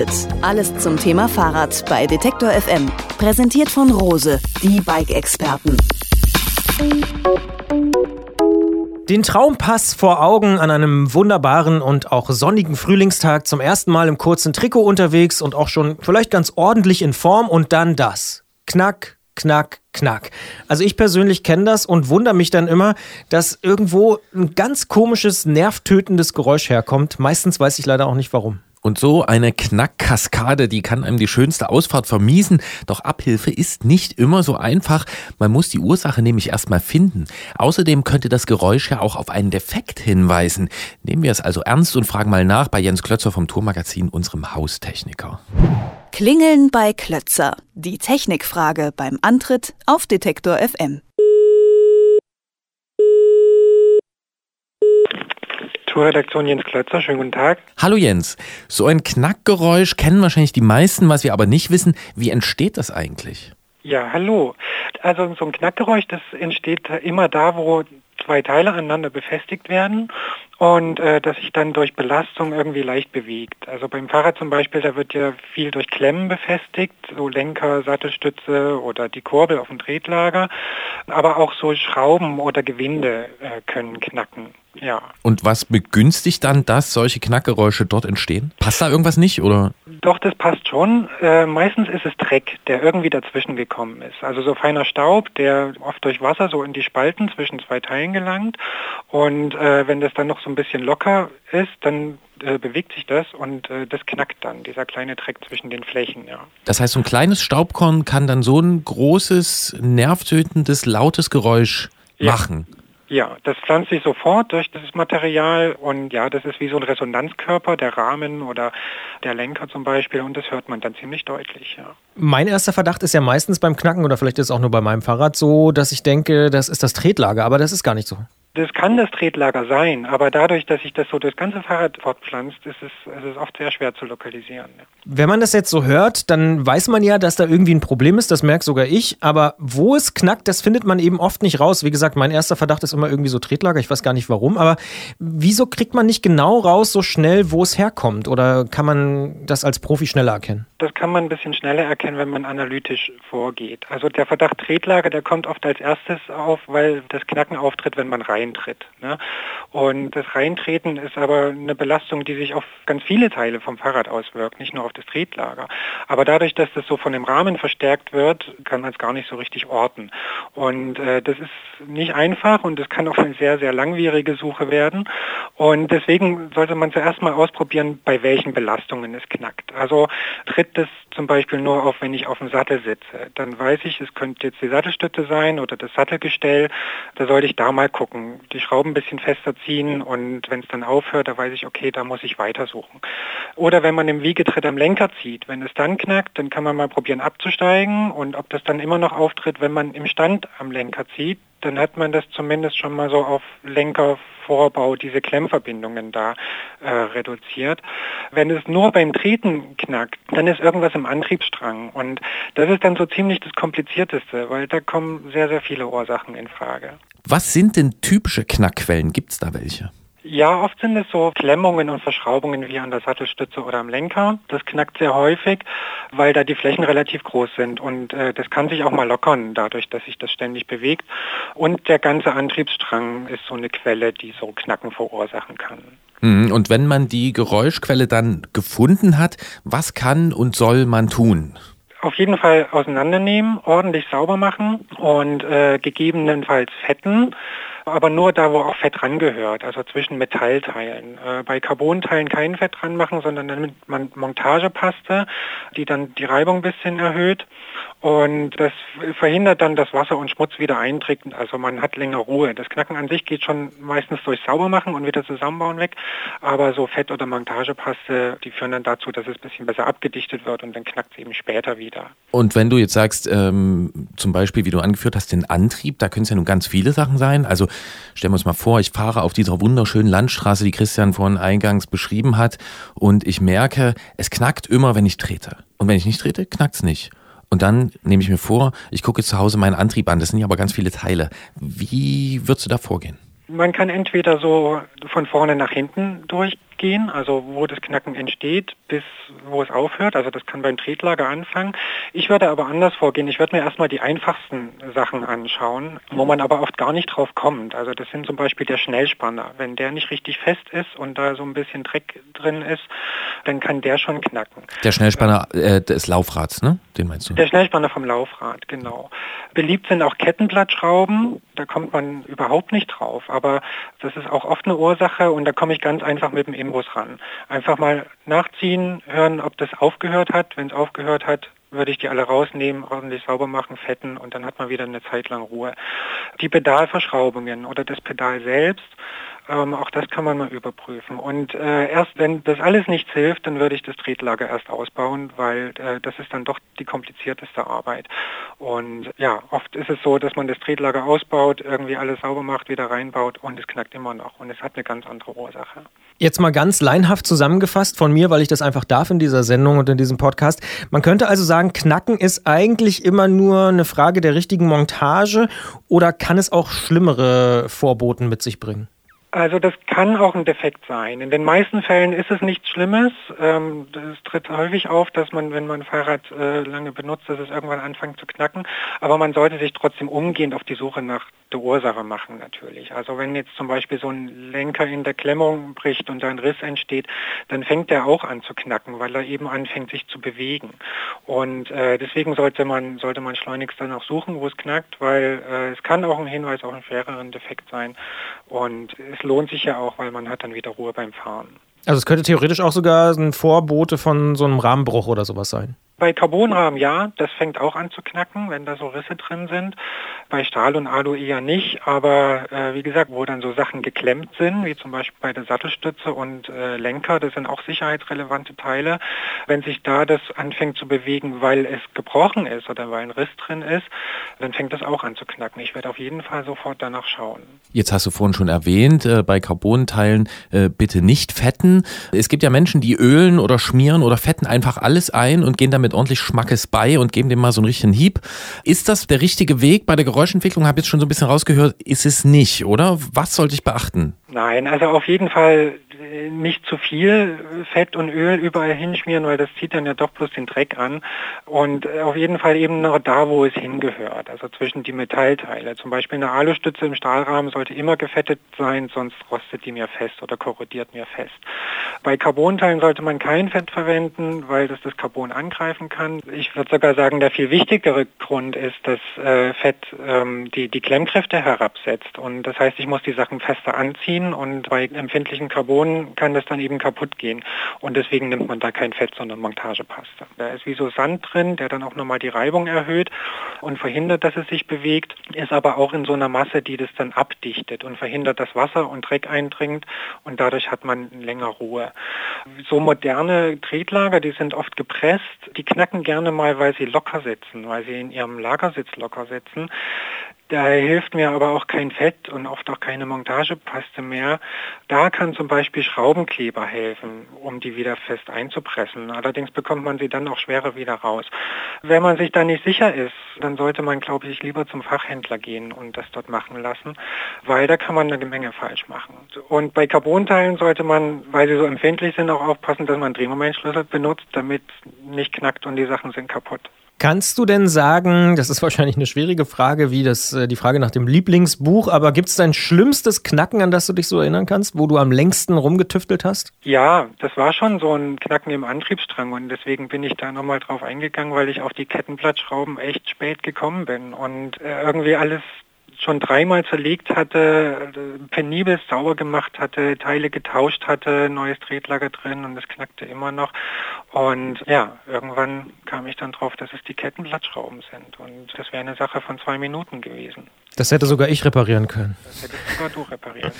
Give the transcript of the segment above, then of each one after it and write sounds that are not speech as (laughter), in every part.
Antritt. Alles zum Thema Fahrrad bei Detektor FM. Präsentiert von Rose, die Bike-Experten. Den Traumpass vor Augen an einem wunderbaren und auch sonnigen Frühlingstag zum ersten Mal im kurzen Trikot unterwegs und auch schon vielleicht ganz ordentlich in Form und dann das. Knack, knack, knack. Also ich persönlich kenne das und wundere mich dann immer, dass irgendwo ein ganz komisches, nervtötendes Geräusch herkommt. Meistens weiß ich leider auch nicht warum. Und so eine Knackkaskade, die kann einem die schönste Ausfahrt vermiesen. Doch Abhilfe ist nicht immer so einfach. Man muss die Ursache nämlich erstmal finden. Außerdem könnte das Geräusch ja auch auf einen Defekt hinweisen. Nehmen wir es also ernst und fragen mal nach bei Jens Klötzer vom Tourmagazin, unserem Haustechniker. Klingeln bei Klötzer. Die Technikfrage beim Antritt auf Detektor FM. Tourredaktion Jens Klötzer, schönen guten Tag. Hallo Jens. So ein Knackgeräusch kennen wahrscheinlich die meisten, was wir aber nicht wissen. Wie entsteht das eigentlich? Ja, hallo. Also so ein Knackgeräusch, das entsteht immer da, wo zwei Teile aneinander befestigt werden und äh, das sich dann durch Belastung irgendwie leicht bewegt. Also beim Fahrrad zum Beispiel, da wird ja viel durch Klemmen befestigt, so Lenker, Sattelstütze oder die Kurbel auf dem Tretlager, aber auch so Schrauben oder Gewinde äh, können knacken. Ja. Und was begünstigt dann, dass solche Knackgeräusche dort entstehen? Passt da irgendwas nicht oder? Doch, das passt schon. Äh, meistens ist es Dreck, der irgendwie dazwischen gekommen ist. Also so feiner Staub, der oft durch Wasser so in die Spalten zwischen zwei Teilen gelangt. Und äh, wenn das dann noch so ein bisschen locker ist, dann äh, bewegt sich das und äh, das knackt dann, dieser kleine Dreck zwischen den Flächen. Ja. Das heißt, so ein kleines Staubkorn kann dann so ein großes, nervtötendes, lautes Geräusch ja. machen. Ja, das pflanzt sich sofort durch das Material und ja, das ist wie so ein Resonanzkörper, der Rahmen oder der Lenker zum Beispiel und das hört man dann ziemlich deutlich. Ja. Mein erster Verdacht ist ja meistens beim Knacken oder vielleicht ist es auch nur bei meinem Fahrrad so, dass ich denke, das ist das Tretlager, aber das ist gar nicht so. Das kann das Tretlager sein, aber dadurch, dass sich das so das ganze Fahrrad fortpflanzt, ist es, ist es oft sehr schwer zu lokalisieren. Wenn man das jetzt so hört, dann weiß man ja, dass da irgendwie ein Problem ist, das merkt sogar ich, aber wo es knackt, das findet man eben oft nicht raus. Wie gesagt, mein erster Verdacht ist immer irgendwie so Tretlager, ich weiß gar nicht warum, aber wieso kriegt man nicht genau raus so schnell, wo es herkommt oder kann man das als Profi schneller erkennen? Das kann man ein bisschen schneller erkennen, wenn man analytisch vorgeht. Also der Verdacht Tretlager, der kommt oft als erstes auf, weil das Knacken auftritt, wenn man rein reintritt. Ne? Und das Reintreten ist aber eine Belastung, die sich auf ganz viele Teile vom Fahrrad auswirkt, nicht nur auf das Tretlager. Aber dadurch, dass das so von dem Rahmen verstärkt wird, kann man es gar nicht so richtig orten. Und äh, das ist nicht einfach und das kann auch eine sehr, sehr langwierige Suche werden. Und deswegen sollte man zuerst mal ausprobieren, bei welchen Belastungen es knackt. Also tritt das zum Beispiel nur auf, wenn ich auf dem Sattel sitze. Dann weiß ich, es könnte jetzt die Sattelstütze sein oder das Sattelgestell. Da sollte ich da mal gucken die Schrauben ein bisschen fester ziehen und wenn es dann aufhört, da weiß ich, okay, da muss ich weitersuchen. Oder wenn man im Wiegetritt am Lenker zieht, wenn es dann knackt, dann kann man mal probieren abzusteigen und ob das dann immer noch auftritt, wenn man im Stand am Lenker zieht, dann hat man das zumindest schon mal so auf Lenkervorbau, diese Klemmverbindungen da äh, reduziert. Wenn es nur beim Treten knackt, dann ist irgendwas im Antriebsstrang und das ist dann so ziemlich das Komplizierteste, weil da kommen sehr, sehr viele Ursachen in Frage. Was sind denn typische Knackquellen? Gibt es da welche? Ja, oft sind es so Klemmungen und Verschraubungen wie an der Sattelstütze oder am Lenker. Das knackt sehr häufig, weil da die Flächen relativ groß sind und äh, das kann sich auch mal lockern, dadurch, dass sich das ständig bewegt. Und der ganze Antriebsstrang ist so eine Quelle, die so Knacken verursachen kann. Mhm, und wenn man die Geräuschquelle dann gefunden hat, was kann und soll man tun? auf jeden Fall auseinandernehmen, ordentlich sauber machen und äh, gegebenenfalls fetten aber nur da, wo auch Fett rangehört, also zwischen Metallteilen. Äh, bei Carbonteilen kein Fett dran machen, sondern dann mit Montagepaste, die dann die Reibung ein bisschen erhöht. Und das verhindert dann, dass Wasser und Schmutz wieder einträgt. Also man hat länger Ruhe. Das Knacken an sich geht schon meistens durch Saubermachen und wieder zusammenbauen weg. Aber so Fett- oder Montagepaste, die führen dann dazu, dass es ein bisschen besser abgedichtet wird und dann knackt es eben später wieder. Und wenn du jetzt sagst, ähm, zum Beispiel, wie du angeführt hast, den Antrieb, da können es ja nun ganz viele Sachen sein. Also stellen wir uns mal vor, ich fahre auf dieser wunderschönen Landstraße, die Christian vorhin eingangs beschrieben hat, und ich merke, es knackt immer, wenn ich trete. Und wenn ich nicht trete, knackt es nicht. Und dann nehme ich mir vor, ich gucke zu Hause meinen Antrieb an. Das sind ja aber ganz viele Teile. Wie würdest du da vorgehen? Man kann entweder so von vorne nach hinten durch durchgehen, also wo das Knacken entsteht, bis wo es aufhört. Also das kann beim Tretlager anfangen. Ich würde aber anders vorgehen. Ich würde mir erstmal die einfachsten Sachen anschauen, wo man aber oft gar nicht drauf kommt. Also das sind zum Beispiel der Schnellspanner. Wenn der nicht richtig fest ist und da so ein bisschen Dreck drin ist, dann kann der schon knacken. Der Schnellspanner äh, des Laufrads, ne? Den meinst du? Der Schnellspanner vom Laufrad, genau. Beliebt sind auch Kettenblattschrauben. Da kommt man überhaupt nicht drauf. Aber das ist auch oft eine Ursache und da komme ich ganz einfach mit dem Imbus ran. Einfach mal nachziehen, hören, ob das aufgehört hat. Wenn es aufgehört hat, würde ich die alle rausnehmen, ordentlich sauber machen, fetten und dann hat man wieder eine Zeit lang Ruhe. Die Pedalverschraubungen oder das Pedal selbst ähm, auch das kann man mal überprüfen. Und äh, erst wenn das alles nichts hilft, dann würde ich das Tretlager erst ausbauen, weil äh, das ist dann doch die komplizierteste Arbeit. Und ja, oft ist es so, dass man das Tretlager ausbaut, irgendwie alles sauber macht, wieder reinbaut und es knackt immer noch. Und es hat eine ganz andere Ursache. Jetzt mal ganz leinhaft zusammengefasst von mir, weil ich das einfach darf in dieser Sendung und in diesem Podcast. Man könnte also sagen, Knacken ist eigentlich immer nur eine Frage der richtigen Montage oder kann es auch schlimmere Vorboten mit sich bringen? Also das kann auch ein Defekt sein. In den meisten Fällen ist es nichts Schlimmes. Ähm, es tritt häufig auf, dass man, wenn man ein Fahrrad äh, lange benutzt, dass es irgendwann anfängt zu knacken. Aber man sollte sich trotzdem umgehend auf die Suche nach der Ursache machen natürlich. Also wenn jetzt zum Beispiel so ein Lenker in der Klemmung bricht und da ein Riss entsteht, dann fängt der auch an zu knacken, weil er eben anfängt sich zu bewegen. Und äh, deswegen sollte man, sollte man schleunigst danach suchen, wo es knackt, weil äh, es kann auch ein Hinweis auf einen schwereren Defekt sein. Und es lohnt sich ja auch, weil man hat dann wieder Ruhe beim Fahren. Also es könnte theoretisch auch sogar ein Vorbote von so einem Rahmenbruch oder sowas sein. Bei Carbonrahmen ja, das fängt auch an zu knacken, wenn da so Risse drin sind. Bei Stahl und Alu eher nicht, aber äh, wie gesagt, wo dann so Sachen geklemmt sind, wie zum Beispiel bei der Sattelstütze und äh, Lenker, das sind auch sicherheitsrelevante Teile. Wenn sich da das anfängt zu bewegen, weil es gebrochen ist oder weil ein Riss drin ist, dann fängt das auch an zu knacken. Ich werde auf jeden Fall sofort danach schauen. Jetzt hast du vorhin schon erwähnt, äh, bei Carbon-Teilen äh, bitte nicht fetten. Es gibt ja Menschen, die ölen oder schmieren oder fetten einfach alles ein und gehen damit mit ordentlich Schmackes bei und geben dem mal so einen richtigen Hieb. Ist das der richtige Weg bei der Geräuschentwicklung? Habe jetzt schon so ein bisschen rausgehört, ist es nicht, oder? Was sollte ich beachten? Nein, also auf jeden Fall nicht zu viel Fett und Öl überall hinschmieren, weil das zieht dann ja doch bloß den Dreck an. Und auf jeden Fall eben noch da, wo es hingehört, also zwischen die Metallteile. Zum Beispiel eine Alustütze im Stahlrahmen sollte immer gefettet sein, sonst rostet die mir fest oder korrodiert mir fest. Bei Carbonteilen sollte man kein Fett verwenden, weil das das Carbon angreifen kann. Ich würde sogar sagen, der viel wichtigere Grund ist, dass äh, Fett ähm, die, die Klemmkräfte herabsetzt. Und das heißt, ich muss die Sachen fester anziehen und bei empfindlichen Carbonen kann das dann eben kaputt gehen. Und deswegen nimmt man da kein Fett, sondern Montagepaste. Da ist wie so Sand drin, der dann auch nochmal die Reibung erhöht und verhindert, dass es sich bewegt, ist aber auch in so einer Masse, die das dann abdichtet und verhindert, dass Wasser und Dreck eindringt und dadurch hat man länger Ruhe. So moderne Tretlager, die sind oft gepresst, die knacken gerne mal, weil sie locker sitzen, weil sie in ihrem Lagersitz locker sitzen. Da hilft mir aber auch kein Fett und oft auch keine Montagepaste mehr. Da kann zum Beispiel Schraubenkleber helfen, um die wieder fest einzupressen. Allerdings bekommt man sie dann auch schwerer wieder raus. Wenn man sich da nicht sicher ist, dann sollte man, glaube ich, lieber zum Fachhändler gehen und das dort machen lassen, weil da kann man eine Menge falsch machen. Und bei Carbonteilen sollte man, weil sie so empfindlich sind, auch aufpassen, dass man Drehmomentschlüssel benutzt, damit nicht knackt und die Sachen sind kaputt. Kannst du denn sagen, das ist (laughs) wahrscheinlich eine schwierige Frage, wie das äh, die Frage nach dem Lieblingsbuch, aber gibt es dein schlimmstes Knacken, an das du dich so erinnern kannst, wo du am längsten rumgetüftelt hast? Ja, das war schon so ein Knacken im Antriebsstrang und deswegen bin ich da nochmal drauf eingegangen, weil ich auf die Kettenblattschrauben echt spät gekommen bin und äh, irgendwie alles schon dreimal zerlegt hatte, penibel sauber gemacht hatte, Teile getauscht hatte, neues Tretlager drin und es knackte immer noch. Und ja, irgendwann kam ich dann drauf, dass es die Kettenblattschrauben sind. Und das wäre eine Sache von zwei Minuten gewesen. Das hätte sogar ich reparieren können. Das hätte sogar du reparieren.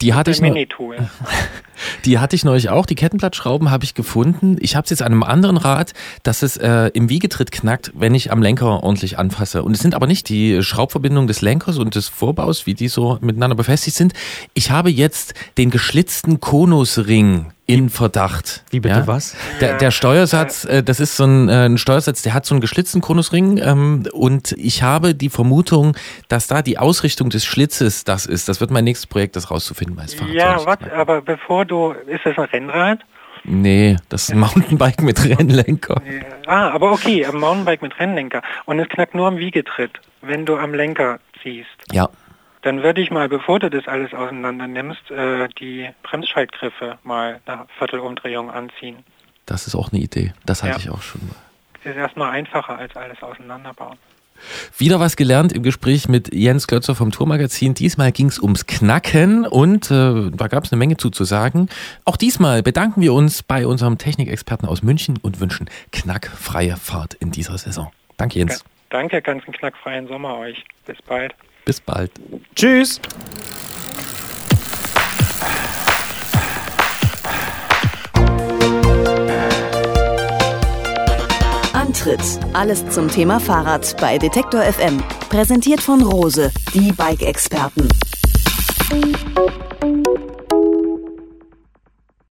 Die hatte ich (laughs) Die hatte ich neulich auch. Die Kettenblattschrauben habe ich gefunden. Ich habe es jetzt an einem anderen Rad, dass es äh, im Wiegetritt knackt, wenn ich am Lenker ordentlich anfasse. Und es sind aber nicht die Schraubverbindungen des Lenkers und des Vorbaus, wie die so miteinander befestigt sind. Ich habe jetzt den geschlitzten Konusring in Verdacht. Wie bitte was? Der, der Steuersatz, äh, das ist so ein, äh, ein Steuersatz, der hat so einen geschlitzten Konusring ähm, und ich habe die Vermutung, dass da die Ausrichtung des Schlitzes das ist. Das wird mein nächstes Projekt, das rauszufinden, weil es Fahrrad Ja, was, aber bevor du, ist das ein Rennrad? Nee, das ist ein Mountainbike mit Rennlenker. Ah, aber okay, ein Mountainbike mit Rennlenker. Und es knackt nur am Wiegetritt, wenn du am Lenker ziehst. Ja. Dann würde ich mal, bevor du das alles auseinander nimmst, äh, die Bremsschaltgriffe mal eine Viertelumdrehung anziehen. Das ist auch eine Idee. Das halte Ja. ich auch schon mal. Das ist erstmal einfacher als alles auseinanderbauen. Wieder was gelernt im Gespräch mit Jens Glötzer vom Tourmagazin. Diesmal ging es ums Knacken und äh, da gab es eine Menge zu, zu sagen. Auch diesmal bedanken wir uns bei unserem Technikexperten aus München und wünschen knackfreie Fahrt in dieser Saison. Danke, Jens. Danke, ganz einen knackfreien Sommer euch. Bis bald. Bis bald. Tschüss. Antritt. Alles zum Thema Fahrrad bei Detektor FM. Präsentiert von Rose, die Bike-Experten.